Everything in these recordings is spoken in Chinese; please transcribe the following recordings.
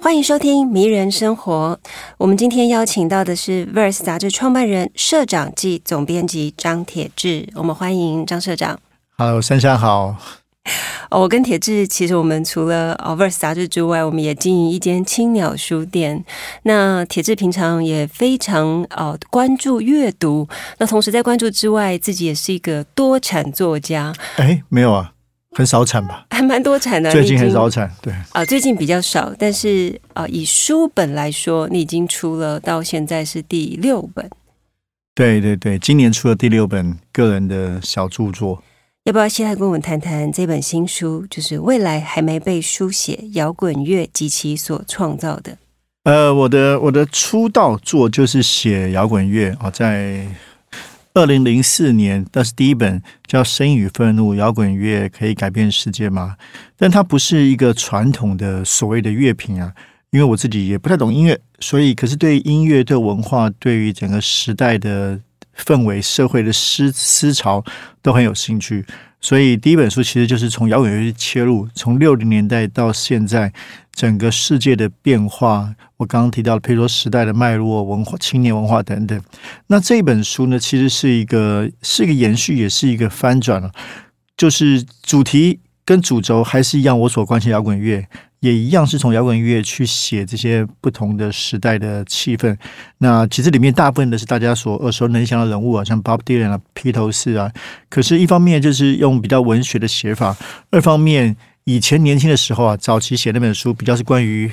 欢迎收听《迷人生活》。我们今天邀请到的是《Verse》杂志创办人、社长暨总编辑张铁志。我们欢迎张社长。Hello，珊珊好。哦，我跟铁志其实我们除了《Verse》杂志之外，我们也经营一间青鸟书店。那铁志平常也非常呃关注阅读，那同时在关注之外，自己也是一个多产作家。哎，没有啊。很少产吧，还蛮多产的。最近很少产，对啊，最近比较少。但是啊，以书本来说，你已经出了，到现在是第六本。对对对，今年出了第六本个人的小著作。要不要先来跟我们谈谈这本新书？就是未来还没被书写摇滚乐及其所创造的。呃，我的我的出道作就是写摇滚乐啊，在。二零零四年，那是第一本叫《声与愤怒》，摇滚乐可以改变世界吗？但它不是一个传统的所谓的乐评啊，因为我自己也不太懂音乐，所以可是对音乐、对文化、对于整个时代的氛围、社会的思思潮都很有兴趣。所以第一本书其实就是从摇滚乐切入，从六零年代到现在整个世界的变化。我刚刚提到，譬如说时代的脉络、文化、青年文化等等。那这本书呢，其实是一个是一个延续，也是一个翻转了。就是主题跟主轴还是一样，我所关心摇滚乐也一样，是从摇滚乐去写这些不同的时代的气氛。那其实里面大部分的是大家所耳熟能详的人物啊，像 Bob Dylan 啊、披头士啊。可是，一方面就是用比较文学的写法；二方面，以前年轻的时候啊，早期写那本书比较是关于。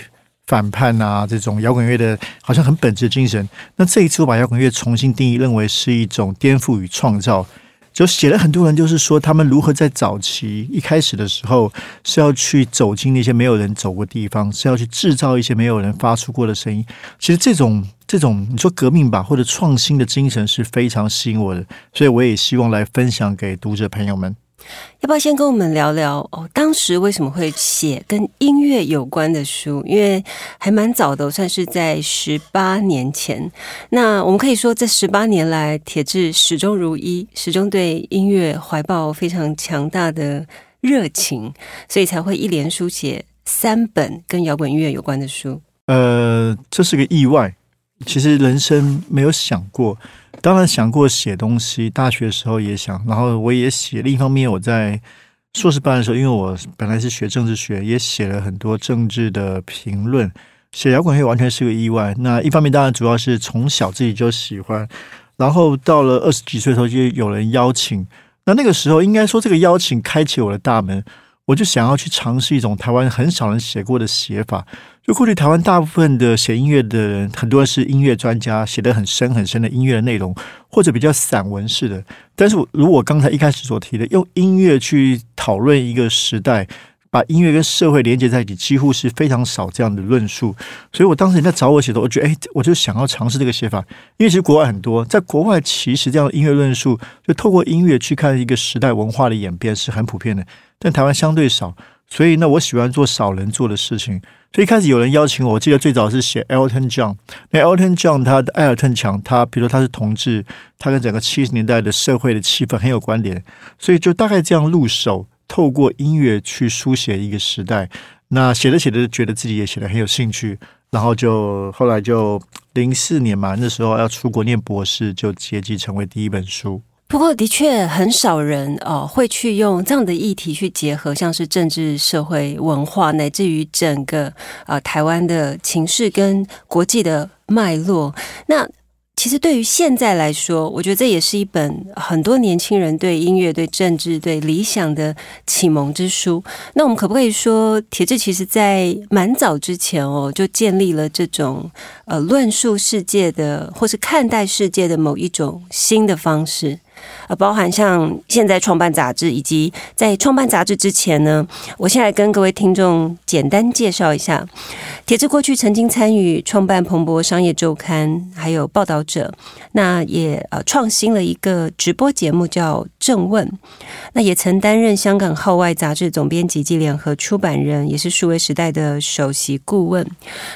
反叛啊，这种摇滚乐的，好像很本质的精神。那这一次我把摇滚乐重新定义，认为是一种颠覆与创造。就写了很多人，就是说他们如何在早期一开始的时候，是要去走进那些没有人走过地方，是要去制造一些没有人发出过的声音。其实这种这种你说革命吧，或者创新的精神是非常吸引我的，所以我也希望来分享给读者朋友们。要不要先跟我们聊聊哦？当时为什么会写跟音乐有关的书？因为还蛮早的，算是在十八年前。那我们可以说，这十八年来，铁志始终如一，始终对音乐怀抱非常强大的热情，所以才会一连书写三本跟摇滚音乐有关的书。呃，这是个意外。其实人生没有想过。当然想过写东西，大学的时候也想，然后我也写。另一方面，我在硕士班的时候，因为我本来是学政治学，也写了很多政治的评论。写摇滚乐完全是个意外。那一方面，当然主要是从小自己就喜欢，然后到了二十几岁的时候，就有人邀请。那那个时候，应该说这个邀请开启我的大门，我就想要去尝试一种台湾很少人写过的写法。就过去台湾大部分的写音乐的人，很多人是音乐专家，写的很深很深的音乐的内容，或者比较散文式的。但是，如果刚才一开始所提的，用音乐去讨论一个时代，把音乐跟社会连接在一起，几乎是非常少这样的论述。所以我当时人家找我写的，我觉得，哎，我就想要尝试这个写法，因为其实国外很多，在国外其实这样的音乐论述，就透过音乐去看一个时代文化的演变是很普遍的，但台湾相对少。所以，那我喜欢做少人做的事情。所以一开始有人邀请我，我记得最早是写 Elton John。那 Elton John 他的艾尔顿强，他比如说他是同志，他跟整个七十年代的社会的气氛很有关联。所以就大概这样入手，透过音乐去书写一个时代。那写着写着，觉得自己也写的很有兴趣，然后就后来就零四年嘛，那时候要出国念博士，就结集成为第一本书。不过，的确很少人哦会去用这样的议题去结合，像是政治、社会、文化，乃至于整个呃台湾的情势跟国际的脉络。那其实对于现在来说，我觉得这也是一本很多年轻人对音乐、对政治、对理想的启蒙之书。那我们可不可以说，铁志其实在蛮早之前哦，就建立了这种呃论述世界的或是看待世界的某一种新的方式？呃，包含像现在创办杂志，以及在创办杂志之前呢，我先来跟各位听众简单介绍一下。铁志过去曾经参与创办《彭博商业周刊》，还有《报道者》，那也呃创新了一个直播节目叫《正问》，那也曾担任香港《号外》杂志总编辑及联合出版人，也是数位时代的首席顾问。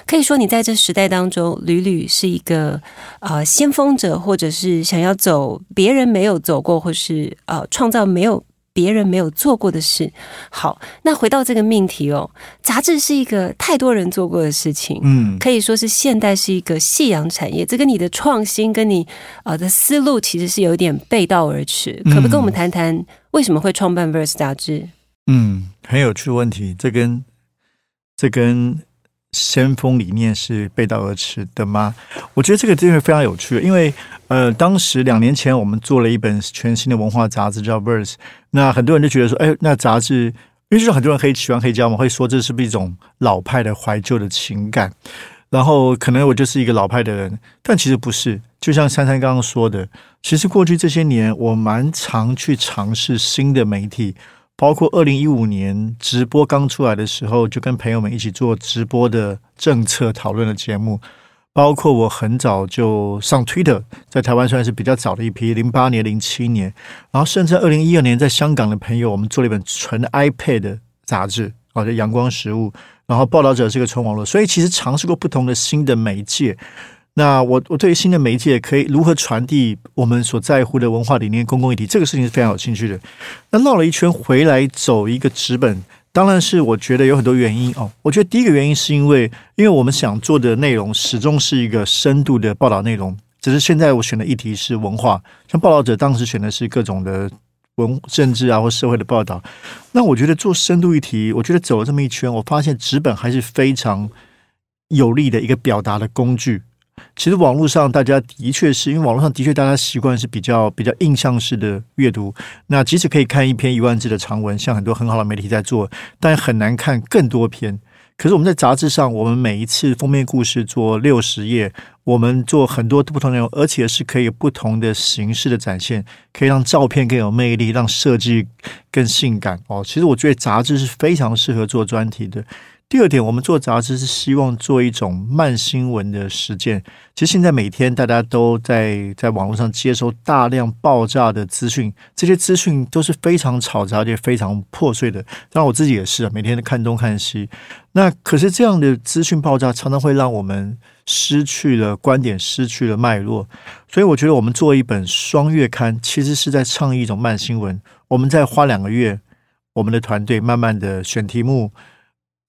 可以说，你在这时代当中屡屡是一个呃先锋者，或者是想要走别人没有走过，或是呃创造没有。别人没有做过的事。好，那回到这个命题哦，杂志是一个太多人做过的事情，嗯，可以说是现代是一个夕阳产业。这跟你的创新，跟你呃的思路，其实是有点背道而驰。可不可以跟我们谈谈为什么会创办《Verse》杂志？嗯，很有趣的问题。这跟这跟。先锋理念是背道而驰的吗？我觉得这个真的非常有趣，因为呃，当时两年前我们做了一本全新的文化杂志叫《Verse》，那很多人就觉得说，哎，那杂志，因为就是很多人黑喜欢黑胶嘛，会说这是不是一种老派的怀旧的情感？然后可能我就是一个老派的人，但其实不是。就像珊珊刚刚说的，其实过去这些年，我蛮常去尝试新的媒体。包括二零一五年直播刚出来的时候，就跟朋友们一起做直播的政策讨论的节目。包括我很早就上 Twitter，在台湾算是比较早的一批，零八年、零七年，然后甚至二零一二年在香港的朋友，我们做了一本纯 iPad 的杂志，啊，叫《阳光食物》，然后报道者是个纯网络，所以其实尝试过不同的新的媒介。那我我对于新的媒介可以如何传递我们所在乎的文化理念、公共议题，这个事情是非常有兴趣的。那绕了一圈回来走一个纸本，当然是我觉得有很多原因哦。我觉得第一个原因是因为，因为我们想做的内容始终是一个深度的报道内容，只是现在我选的议题是文化，像报道者当时选的是各种的文政治啊或社会的报道。那我觉得做深度议题，我觉得走了这么一圈，我发现纸本还是非常有利的一个表达的工具。其实网络上大家的确是因为网络上的确大家习惯是比较比较印象式的阅读。那即使可以看一篇一万字的长文，像很多很好的媒体在做，但很难看更多篇。可是我们在杂志上，我们每一次封面故事做六十页，我们做很多不同内容，而且是可以不同的形式的展现，可以让照片更有魅力，让设计更性感哦。其实我觉得杂志是非常适合做专题的。第二点，我们做杂志是希望做一种慢新闻的实践。其实现在每天大家都在在网络上接收大量爆炸的资讯，这些资讯都是非常嘈杂且非常破碎的。当然我自己也是啊，每天都看东看西。那可是这样的资讯爆炸，常常会让我们失去了观点，失去了脉络。所以我觉得我们做一本双月刊，其实是在倡议一种慢新闻。我们再花两个月，我们的团队慢慢的选题目。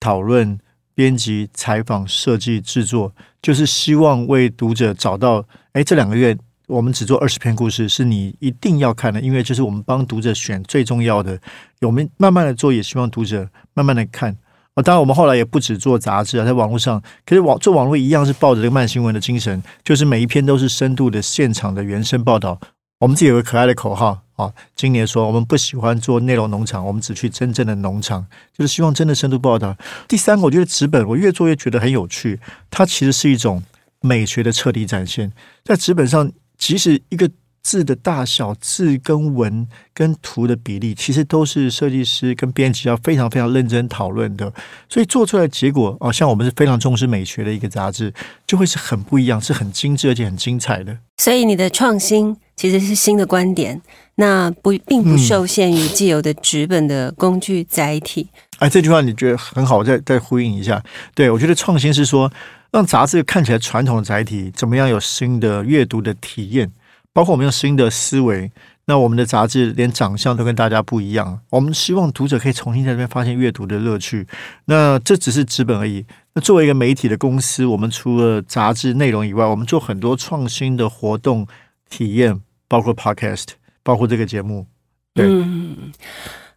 讨论、编辑、采访、设计、制作，就是希望为读者找到。哎，这两个月我们只做二十篇故事，是你一定要看的，因为就是我们帮读者选最重要的。我们慢慢的做，也希望读者慢慢的看。啊，当然我们后来也不止做杂志啊，在网络上，可是网做网络一样是抱着这个慢新闻的精神，就是每一篇都是深度的现场的原声报道。我们自己有个可爱的口号。啊，今年说我们不喜欢做内容农场，我们只去真正的农场，就是希望真的深度报道。第三个，我觉得纸本我越做越觉得很有趣，它其实是一种美学的彻底展现。在纸本上，即使一个字的大小、字跟文跟图的比例，其实都是设计师跟编辑要非常非常认真讨论的。所以做出来的结果，哦，像我们是非常重视美学的一个杂志，就会是很不一样，是很精致而且很精彩的。所以你的创新其实是新的观点。那不并不受限于既有的纸本的工具载体。哎，这句话你觉得很好，我再再呼应一下。对我觉得创新是说，让杂志看起来传统的载体怎么样有新的阅读的体验，包括我们用新的思维。那我们的杂志连长相都跟大家不一样，我们希望读者可以重新在这边发现阅读的乐趣。那这只是资本而已。那作为一个媒体的公司，我们除了杂志内容以外，我们做很多创新的活动体验，包括 Podcast。包括这个节目，对，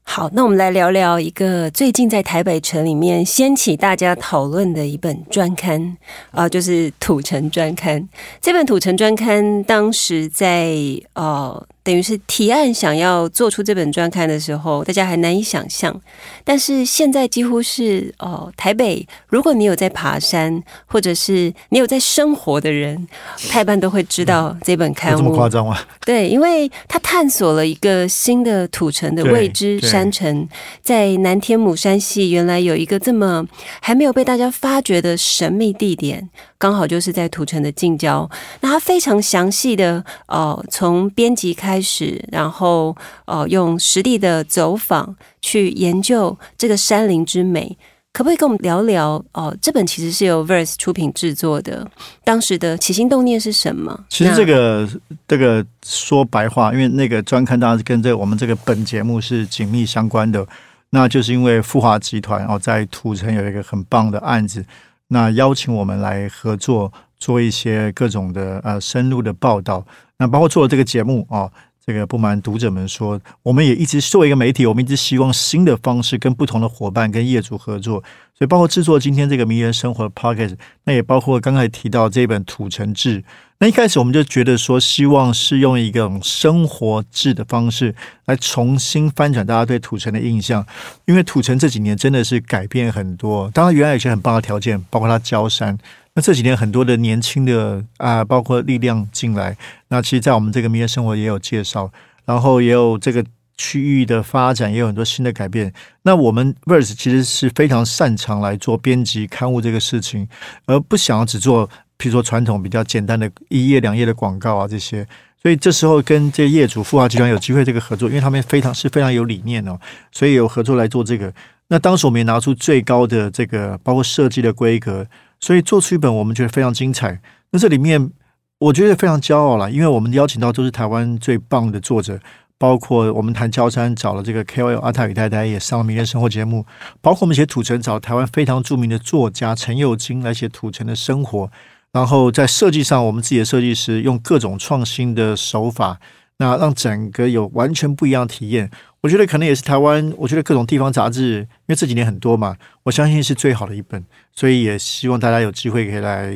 好，那我们来聊聊一个最近在台北城里面掀起大家讨论的一本专刊啊，就是《土城专刊》。这本《土城专刊》当时在呃等于是提案想要做出这本专刊的时候，大家还难以想象。但是现在几乎是哦，台北，如果你有在爬山，或者是你有在生活的人，太半都会知道这本刊物。这么夸张吗？对，因为他探索了一个新的土城的未知山城，在南天母山系，原来有一个这么还没有被大家发掘的神秘地点。刚好就是在土城的近郊，那他非常详细的哦，从编辑开始，然后呃，用实地的走访去研究这个山林之美，可不可以跟我们聊聊？哦，这本其实是由 Verse 出品制作的，当时的起心动念是什么？其实这个这个说白话，因为那个专刊当然是跟这我们这个本节目是紧密相关的，那就是因为富华集团哦，在土城有一个很棒的案子。那邀请我们来合作，做一些各种的呃深入的报道。那包括做了这个节目啊，这个不瞒读者们说，我们也一直作为一个媒体，我们一直希望新的方式跟不同的伙伴跟业主合作。所以包括制作今天这个名人生活的 p o c k e t 那也包括刚才提到这本土城志。那一开始我们就觉得说，希望是用一个生活制的方式来重新翻转大家对土城的印象，因为土城这几年真的是改变很多。当然，原来有些很棒的条件，包括它焦山。那这几年很多的年轻的啊，包括力量进来。那其实，在我们这个名人生活也有介绍，然后也有这个区域的发展，也有很多新的改变。那我们 Verse 其实是非常擅长来做编辑刊物这个事情，而不想要只做。譬如说传统比较简单的一页两页的广告啊，这些，所以这时候跟这业主富华集团有机会这个合作，因为他们非常是非常有理念哦，所以有合作来做这个。那当时我们也拿出最高的这个包括设计的规格，所以做出一本我们觉得非常精彩。那这里面我觉得非常骄傲了，因为我们邀请到都是台湾最棒的作者，包括我们谈焦山找了这个 KOL 阿泰与太太也上了《明天生活》节目，包括我们写土城找台湾非常著名的作家陈友金来写土城的生活。然后在设计上，我们自己的设计师用各种创新的手法，那让整个有完全不一样的体验。我觉得可能也是台湾，我觉得各种地方杂志，因为这几年很多嘛，我相信是最好的一本。所以也希望大家有机会可以来，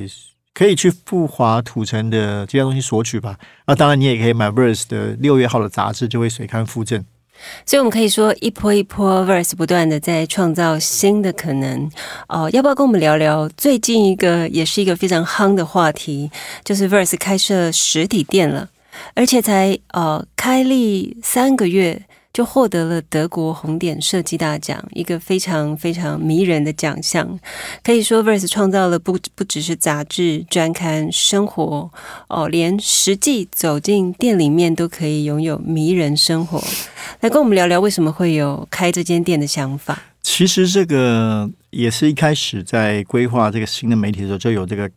可以去富华土城的这些东西索取吧。那当然，你也可以买 Verse 的六月号的杂志，就会随刊附赠。所以，我们可以说一波一波 verse 不断的在创造新的可能。哦，要不要跟我们聊聊最近一个也是一个非常夯的话题，就是 verse 开设实体店了，而且才呃开立三个月。就获得了德国红点设计大奖，一个非常非常迷人的奖项。可以说，Verse 创造了不不只是杂志、专刊、生活哦，连实际走进店里面都可以拥有迷人生活。来跟我们聊聊，为什么会有开这间店的想法？其实这个也是一开始在规划这个新的媒体的时候就有这个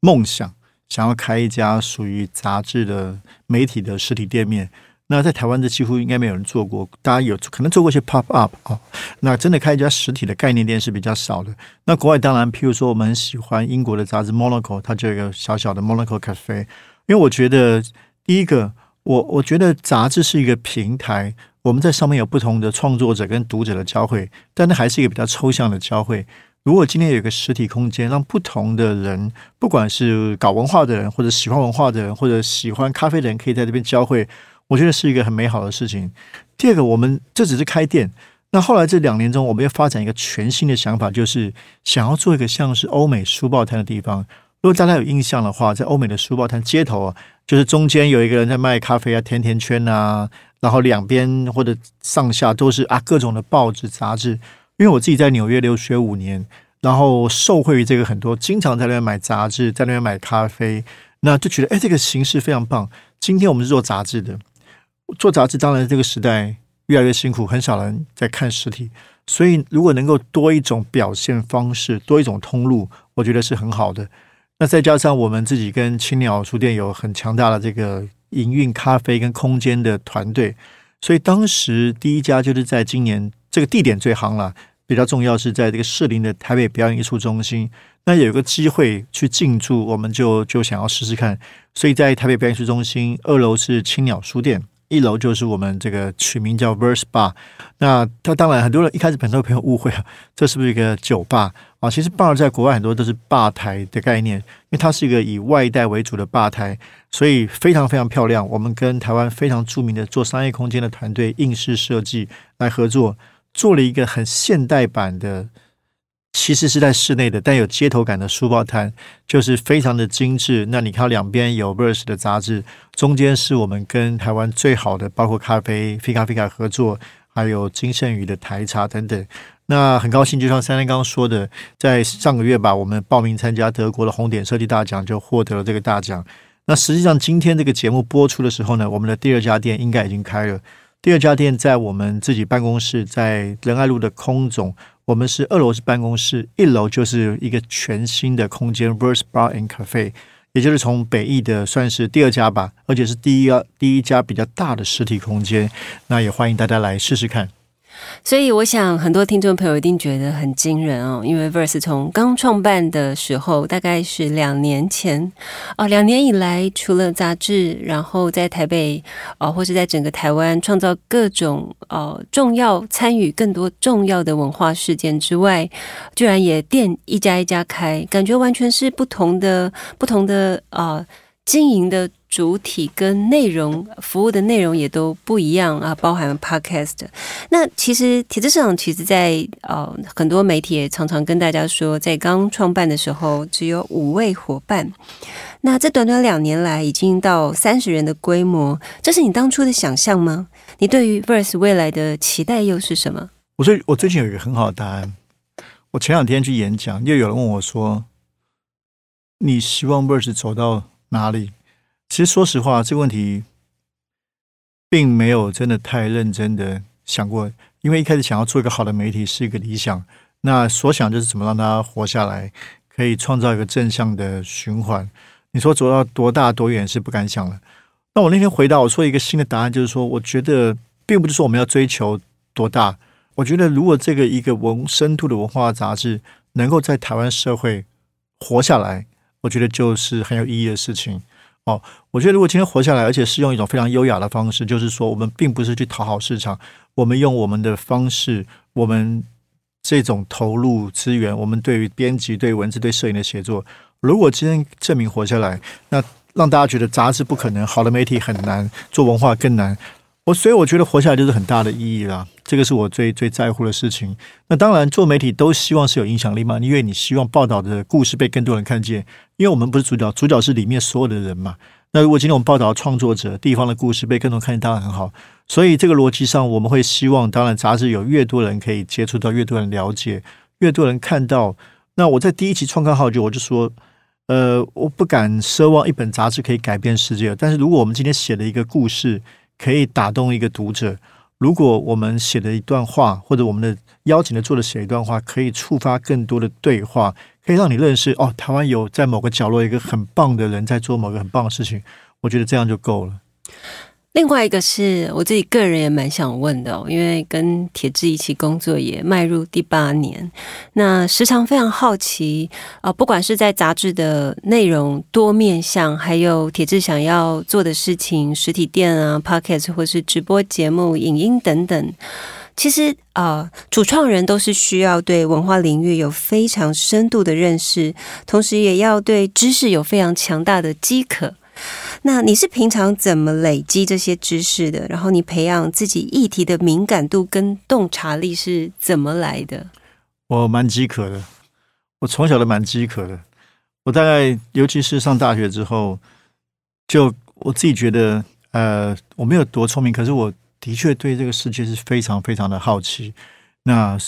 梦想，想要开一家属于杂志的媒体的实体店面。那在台湾的几乎应该没有人做过，大家有可能做过一些 pop up 啊。那真的开一家实体的概念店是比较少的。那国外当然，譬如说我们喜欢英国的杂志 Monaco，它就有一个小小的 Monaco Cafe。因为我觉得第一个，我我觉得杂志是一个平台，我们在上面有不同的创作者跟读者的交汇，但那还是一个比较抽象的交汇。如果今天有一个实体空间，让不同的人，不管是搞文化的人，或者喜欢文化的人，或者喜欢咖啡的人，可以在这边交汇。我觉得是一个很美好的事情。第二个，我们这只是开店。那后来这两年中，我们要发展一个全新的想法，就是想要做一个像是欧美书报摊的地方。如果大家有印象的话，在欧美的书报摊街头啊，就是中间有一个人在卖咖啡啊、甜甜圈啊，然后两边或者上下都是啊各种的报纸杂志。因为我自己在纽约留学五年，然后受惠于这个很多，经常在那边买杂志，在那边买咖啡，那就觉得哎，这个形式非常棒。今天我们是做杂志的。做杂志当然这个时代越来越辛苦，很少人在看实体，所以如果能够多一种表现方式，多一种通路，我觉得是很好的。那再加上我们自己跟青鸟书店有很强大的这个营运咖啡跟空间的团队，所以当时第一家就是在今年这个地点最行了，比较重要是在这个士林的台北表演艺术中心。那有个机会去进驻，我们就就想要试试看，所以在台北表演艺术中心二楼是青鸟书店。一楼就是我们这个取名叫 Verse Bar。那它当然很多人一开始很多朋友误会啊，这是不是一个酒吧啊？其实 bar 在国外很多都是吧台的概念，因为它是一个以外带为主的吧台，所以非常非常漂亮。我们跟台湾非常著名的做商业空间的团队应试设计来合作，做了一个很现代版的。其实是在室内的，但有街头感的书报摊，就是非常的精致。那你看两边有 Verse 的杂志，中间是我们跟台湾最好的，包括咖啡、菲卡菲卡合作，还有金圣宇的台茶等等。那很高兴，就像三三刚刚说的，在上个月吧，我们报名参加德国的红点设计大奖，就获得了这个大奖。那实际上今天这个节目播出的时候呢，我们的第二家店应该已经开了。第二家店在我们自己办公室，在仁爱路的空总。我们是二楼是办公室，一楼就是一个全新的空间，Verse Bar and Cafe，也就是从北艺的算是第二家吧，而且是第一家第一家比较大的实体空间。那也欢迎大家来试试看。所以，我想很多听众朋友一定觉得很惊人哦，因为 Verse 从刚创办的时候，大概是两年前哦，两年以来，除了杂志，然后在台北哦，或是在整个台湾创造各种呃重要参与更多重要的文化事件之外，居然也店一家一家开，感觉完全是不同的不同的啊经营的。主体跟内容服务的内容也都不一样啊，包含 podcast。那其实铁质市场其实，在呃很多媒体也常常跟大家说，在刚创办的时候只有五位伙伴，那这短短两年来已经到三十人的规模，这是你当初的想象吗？你对于 Verse 未来的期待又是什么？我最我最近有一个很好的答案。我前两天去演讲，又有人问我说：“你希望 Verse 走到哪里？”其实，说实话，这个问题并没有真的太认真的想过。因为一开始想要做一个好的媒体是一个理想，那所想就是怎么让它活下来，可以创造一个正向的循环。你说走到多大多远是不敢想了。那我那天回答我说一个新的答案，就是说，我觉得并不是说我们要追求多大。我觉得如果这个一个文深度的文化杂志能够在台湾社会活下来，我觉得就是很有意义的事情。哦，我觉得如果今天活下来，而且是用一种非常优雅的方式，就是说，我们并不是去讨好市场，我们用我们的方式，我们这种投入资源，我们对于编辑、对文字、对摄影的写作，如果今天证明活下来，那让大家觉得杂志不可能，好的媒体很难，做文化更难。我所以我觉得活下来就是很大的意义啦，这个是我最最在乎的事情。那当然，做媒体都希望是有影响力嘛，因为你希望报道的故事被更多人看见。因为我们不是主角，主角是里面所有的人嘛。那如果今天我们报道创作者、地方的故事被更多人看见，当然很好。所以这个逻辑上，我们会希望，当然杂志有越多人可以接触到，越多人了解，越多人看到。那我在第一期创刊号就我就说，呃，我不敢奢望一本杂志可以改变世界，但是如果我们今天写了一个故事。可以打动一个读者。如果我们写的一段话，或者我们的邀请的作者写一段话，可以触发更多的对话，可以让你认识哦，台湾有在某个角落一个很棒的人在做某个很棒的事情，我觉得这样就够了。另外一个是我自己个人也蛮想问的，因为跟铁志一起工作也迈入第八年，那时常非常好奇啊，不管是在杂志的内容多面向，还有铁志想要做的事情，实体店啊、podcast 或是直播节目、影音等等，其实啊，主创人都是需要对文化领域有非常深度的认识，同时也要对知识有非常强大的饥渴。那你是平常怎么累积这些知识的？然后你培养自己议题的敏感度跟洞察力是怎么来的？我蛮饥渴的，我从小都蛮饥渴的。我大概尤其是上大学之后，就我自己觉得，呃，我没有多聪明，可是我的确对这个世界是非常非常的好奇。那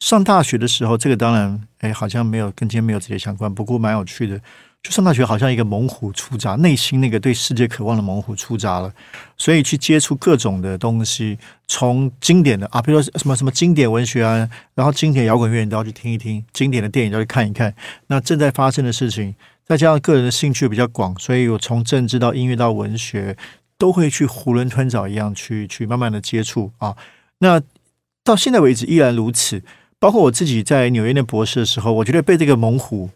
上大学的时候，这个当然，哎，好像没有跟今天没有直接相关，不过蛮有趣的。就上大学好像一个猛虎出闸，内心那个对世界渴望的猛虎出闸了，所以去接触各种的东西，从经典的啊，比如说什么什么经典文学啊，然后经典摇滚乐你都要去听一听，经典的电影都要去看一看。那正在发生的事情，再加上个人的兴趣比较广，所以我从政治到音乐到文学，都会去囫囵吞枣一样去去慢慢的接触啊。那到现在为止依然如此，包括我自己在纽约念博士的时候，我觉得被这个猛虎。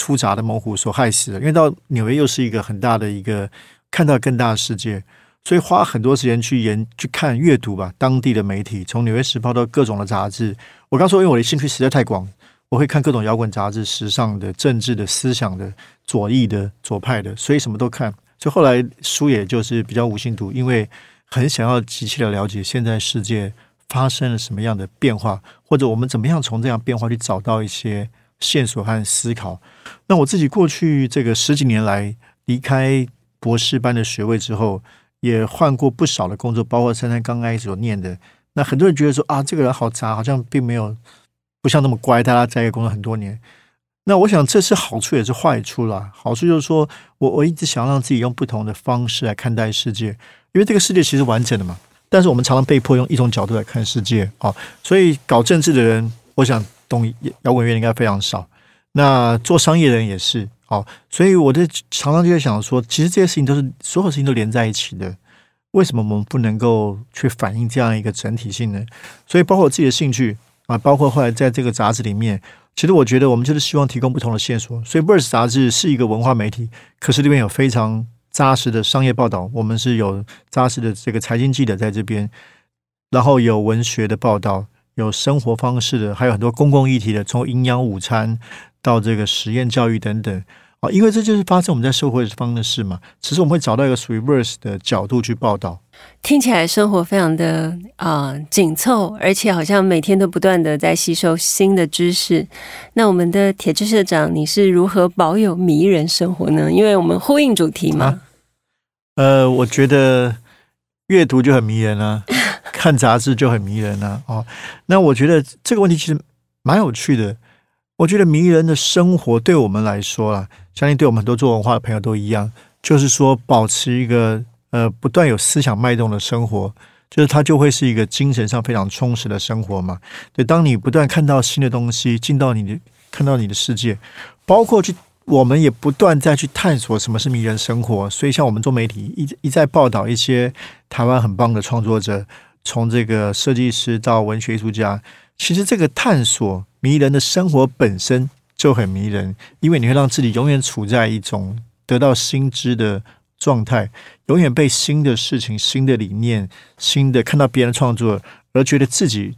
出闸的猛虎所害死的，因为到纽约又是一个很大的一个看到更大的世界，所以花很多时间去研去看阅读吧，当地的媒体，从《纽约时报》到各种的杂志。我刚说，因为我的兴趣实在太广，我会看各种摇滚杂志、时尚的、政治的、思想的、左翼的、左派的，所以什么都看。所以后来书也就是比较无心读，因为很想要急切的了解现在世界发生了什么样的变化，或者我们怎么样从这样变化去找到一些线索和思考。那我自己过去这个十几年来离开博士班的学位之后。也换过不少的工作，包括珊珊刚开始所念的。那很多人觉得说啊，这个人好杂，好像并没有不像那么乖。大家在一个工作很多年，那我想这是好处也是坏处啦。好处就是说我我一直想让自己用不同的方式来看待世界，因为这个世界其实完整的嘛。但是我们常常被迫用一种角度来看世界啊，所以搞政治的人，我想懂摇滚乐应该非常少。那做商业的人也是。哦，所以我就常常就在想说，其实这些事情都是所有事情都连在一起的。为什么我们不能够去反映这样一个整体性呢？所以，包括我自己的兴趣啊，包括后来在这个杂志里面，其实我觉得我们就是希望提供不同的线索。所以，Verse 杂志是一个文化媒体，可是里面有非常扎实的商业报道。我们是有扎实的这个财经记者在这边，然后有文学的报道，有生活方式的，还有很多公共议题的，从营养午餐到这个实验教育等等。啊，因为这就是发生我们在社会方的事嘛。其实我们会找到一个属于 verse 的角度去报道。听起来生活非常的啊紧凑，而且好像每天都不断的在吸收新的知识。那我们的铁志社长，你是如何保有迷人生活呢？因为我们呼应主题嘛。呃，我觉得阅读就很迷人啊，看杂志就很迷人啊。哦，那我觉得这个问题其实蛮有趣的。我觉得迷人的生活对我们来说啊。相信对我们很多做文化的朋友都一样，就是说保持一个呃不断有思想脉动的生活，就是它就会是一个精神上非常充实的生活嘛。对，当你不断看到新的东西进到你的看到你的世界，包括去我们也不断再去探索什么是迷人生活。所以像我们做媒体一一再报道一些台湾很棒的创作者，从这个设计师到文学艺术家，其实这个探索迷人的生活本身。就很迷人，因为你会让自己永远处在一种得到新知的状态，永远被新的事情、新的理念、新的看到别人创作，而觉得自己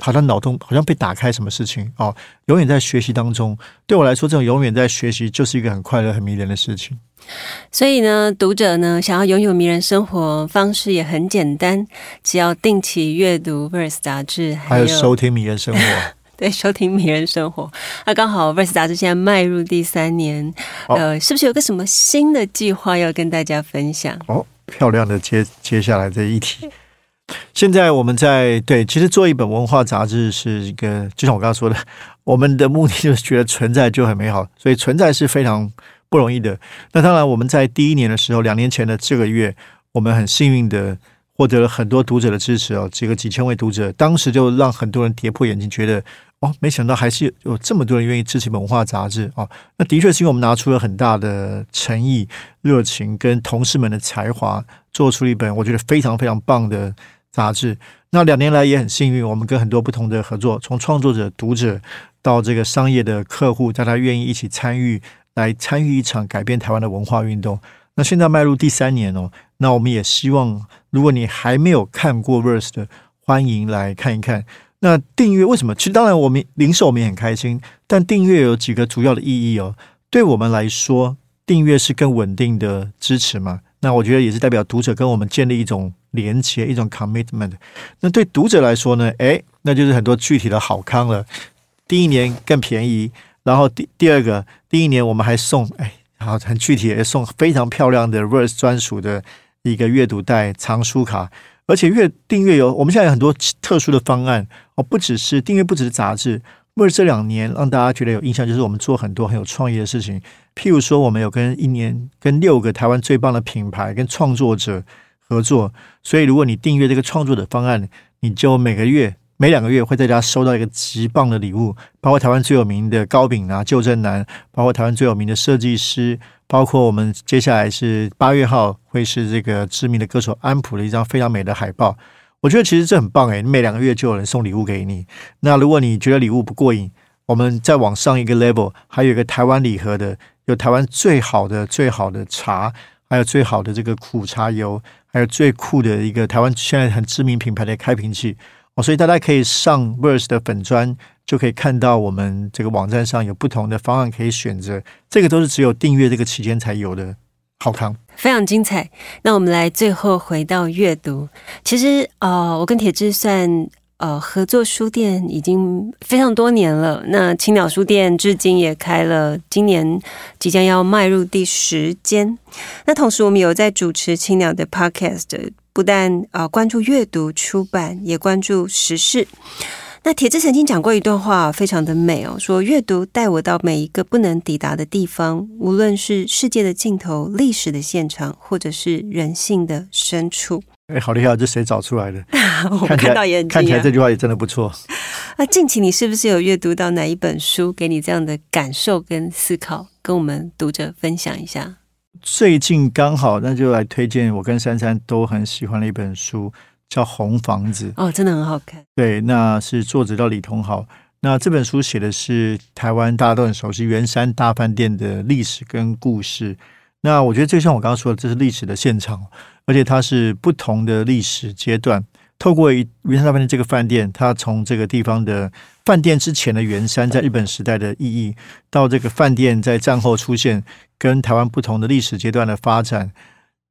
好像脑洞好像被打开，什么事情哦，永远在学习当中。对我来说，这种永远在学习就是一个很快乐、很迷人的事情。所以呢，读者呢想要拥有迷人生活方式也很简单，只要定期阅读《Verse》杂志，还有收听《迷人生活 》。对，收听《迷人生活》。那刚好《Verse》杂志现在迈入第三年，呃，是不是有个什么新的计划要跟大家分享？哦，漂亮的接接下来这一题。现在我们在对，其实做一本文化杂志是一个，就像我刚刚说的，我们的目的就是觉得存在就很美好，所以存在是非常不容易的。那当然，我们在第一年的时候，两年前的这个月，我们很幸运的。获得了很多读者的支持哦，这个几千位读者，当时就让很多人跌破眼镜，觉得哦，没想到还是有这么多人愿意支持文化杂志哦。那的确是因为我们拿出了很大的诚意、热情跟同事们的才华，做出了一本我觉得非常非常棒的杂志。那两年来也很幸运，我们跟很多不同的合作，从创作者、读者到这个商业的客户，大家愿意一起参与，来参与一场改变台湾的文化运动。那现在迈入第三年哦，那我们也希望。如果你还没有看过 Verse 的，欢迎来看一看。那订阅为什么？其实当然，我们零售我们也很开心，但订阅有几个主要的意义哦。对我们来说，订阅是更稳定的支持嘛。那我觉得也是代表读者跟我们建立一种连接，一种 commitment。那对读者来说呢？诶，那就是很多具体的好康了。第一年更便宜，然后第第二个，第一年我们还送，哎，好很具体，送非常漂亮的 Verse 专属的。一个阅读袋、藏书卡，而且越订阅有，我们现在有很多特殊的方案哦，不只是订阅，不只是杂志。为了这两年让大家觉得有印象，就是我们做很多很有创意的事情。譬如说，我们有跟一年跟六个台湾最棒的品牌跟创作者合作，所以如果你订阅这个创作者方案，你就每个月。每两个月会在家收到一个极棒的礼物，包括台湾最有名的糕饼啊，旧正南，包括台湾最有名的设计师，包括我们接下来是八月号会是这个知名的歌手安普的一张非常美的海报。我觉得其实这很棒诶，每两个月就有人送礼物给你。那如果你觉得礼物不过瘾，我们再往上一个 level，还有一个台湾礼盒的，有台湾最好的最好的茶，还有最好的这个苦茶油，还有最酷的一个台湾现在很知名品牌的开瓶器所以大家可以上 Verse 的粉砖，就可以看到我们这个网站上有不同的方案可以选择，这个都是只有订阅这个期间才有的。好康，非常精彩。那我们来最后回到阅读，其实呃，我跟铁志算。呃，合作书店已经非常多年了。那青鸟书店至今也开了，今年即将要迈入第十间。那同时，我们有在主持青鸟的 Podcast，不但啊关注阅读出版，也关注时事。那铁志曾经讲过一段话，非常的美哦，说阅读带我到每一个不能抵达的地方，无论是世界的尽头、历史的现场，或者是人性的深处。哎，好厉害！这谁找出来的？我看到也看起来这句话也真的不错。那近期你是不是有阅读到哪一本书，给你这样的感受跟思考，跟我们读者分享一下？最近刚好，那就来推荐我跟珊珊都很喜欢的一本书，叫《红房子》。哦，真的很好看。对，那是作者叫李同豪。那这本书写的是台湾大家都很熟悉圆山大饭店的历史跟故事。那我觉得就像我刚刚说的，这是历史的现场。而且它是不同的历史阶段，透过云山大饭店这个饭店，它从这个地方的饭店之前的圆山在日本时代的意义，到这个饭店在战后出现，跟台湾不同的历史阶段的发展，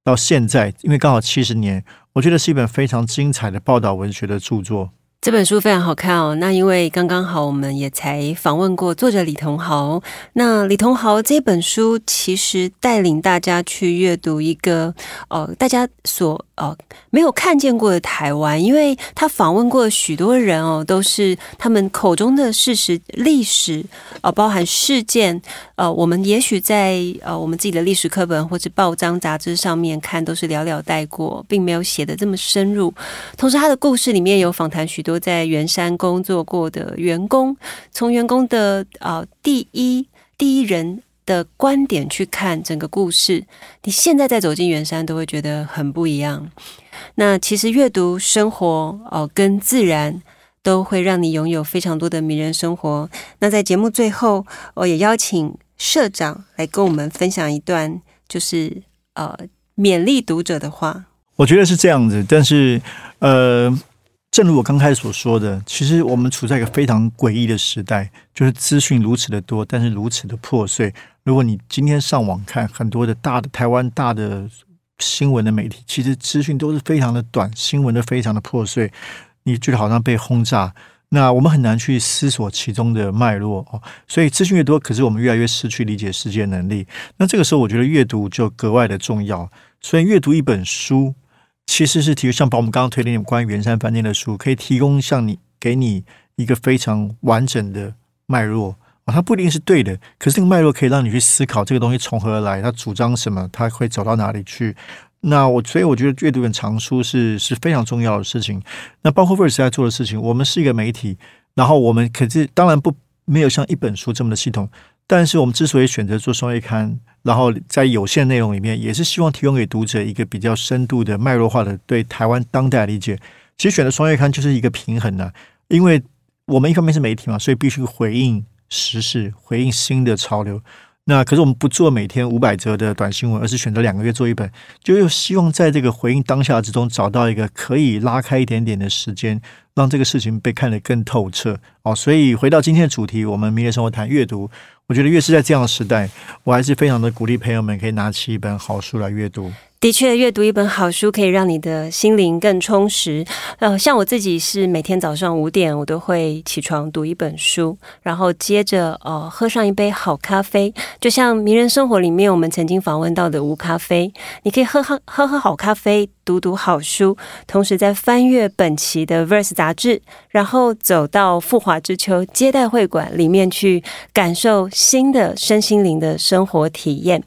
到现在，因为刚好七十年，我觉得是一本非常精彩的报道文学的著作。这本书非常好看哦。那因为刚刚好，我们也才访问过作者李同豪。那李同豪这本书其实带领大家去阅读一个呃，大家所呃没有看见过的台湾。因为他访问过许多人哦，都是他们口中的事实、历史呃，包含事件呃，我们也许在呃我们自己的历史课本或者报章杂志上面看，都是寥寥带过，并没有写的这么深入。同时，他的故事里面有访谈许多。都在圆山工作过的员工，从员工的啊第一第一人的观点去看整个故事，你现在再走进圆山，都会觉得很不一样。那其实阅读生活哦，跟自然都会让你拥有非常多的迷人生活。那在节目最后，我也邀请社长来跟我们分享一段，就是呃勉励读者的话。我觉得是这样子，但是呃。正如我刚开始所说的，其实我们处在一个非常诡异的时代，就是资讯如此的多，但是如此的破碎。如果你今天上网看很多的大的台湾大的新闻的媒体，其实资讯都是非常的短，新闻都非常的破碎，你觉得好像被轰炸。那我们很难去思索其中的脉络哦。所以资讯越多，可是我们越来越失去理解世界能力。那这个时候，我觉得阅读就格外的重要。所以阅读一本书。其实是提供像把我们刚刚推荐关于圆山饭店的书，可以提供像你给你一个非常完整的脉络啊，它不一定是对的，可是这个脉络可以让你去思考这个东西从何而来，它主张什么，它会走到哪里去。那我所以我觉得阅读本长书是是非常重要的事情。那包括 Verse 在做的事情，我们是一个媒体，然后我们可是当然不没有像一本书这么的系统。但是我们之所以选择做双月刊，然后在有限内容里面，也是希望提供给读者一个比较深度的脉络化的对台湾当代理解。其实选择双月刊就是一个平衡呢，因为我们一方面是媒体嘛，所以必须回应时事，回应新的潮流。那可是我们不做每天五百则的短新闻，而是选择两个月做一本，就又希望在这个回应当下之中找到一个可以拉开一点点的时间，让这个事情被看得更透彻。哦，所以回到今天的主题，我们明日生活谈阅读。我觉得越是在这样的时代，我还是非常的鼓励朋友们可以拿起一本好书来阅读。的确，阅读一本好书可以让你的心灵更充实。呃，像我自己是每天早上五点，我都会起床读一本书，然后接着呃喝上一杯好咖啡。就像《名人生活》里面我们曾经访问到的无咖啡，你可以喝喝喝喝好咖啡，读读好书，同时在翻阅本期的《Verse》杂志，然后走到富华之秋接待会馆里面去感受新的身心灵的生活体验。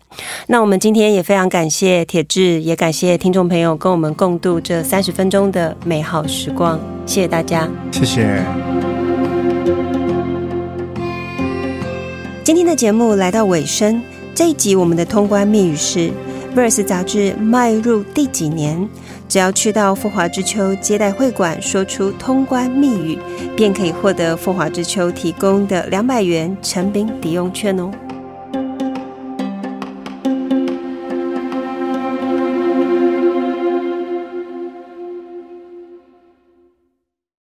那我们今天也非常感谢铁志志。也感谢听众朋友跟我们共度这三十分钟的美好时光，谢谢大家，谢谢。今天的节目来到尾声，这一集我们的通关密语是《Verse》杂志迈入第几年？只要去到富华之秋接待会馆，说出通关密语，便可以获得富华之秋提供的两百元成品抵用券哦。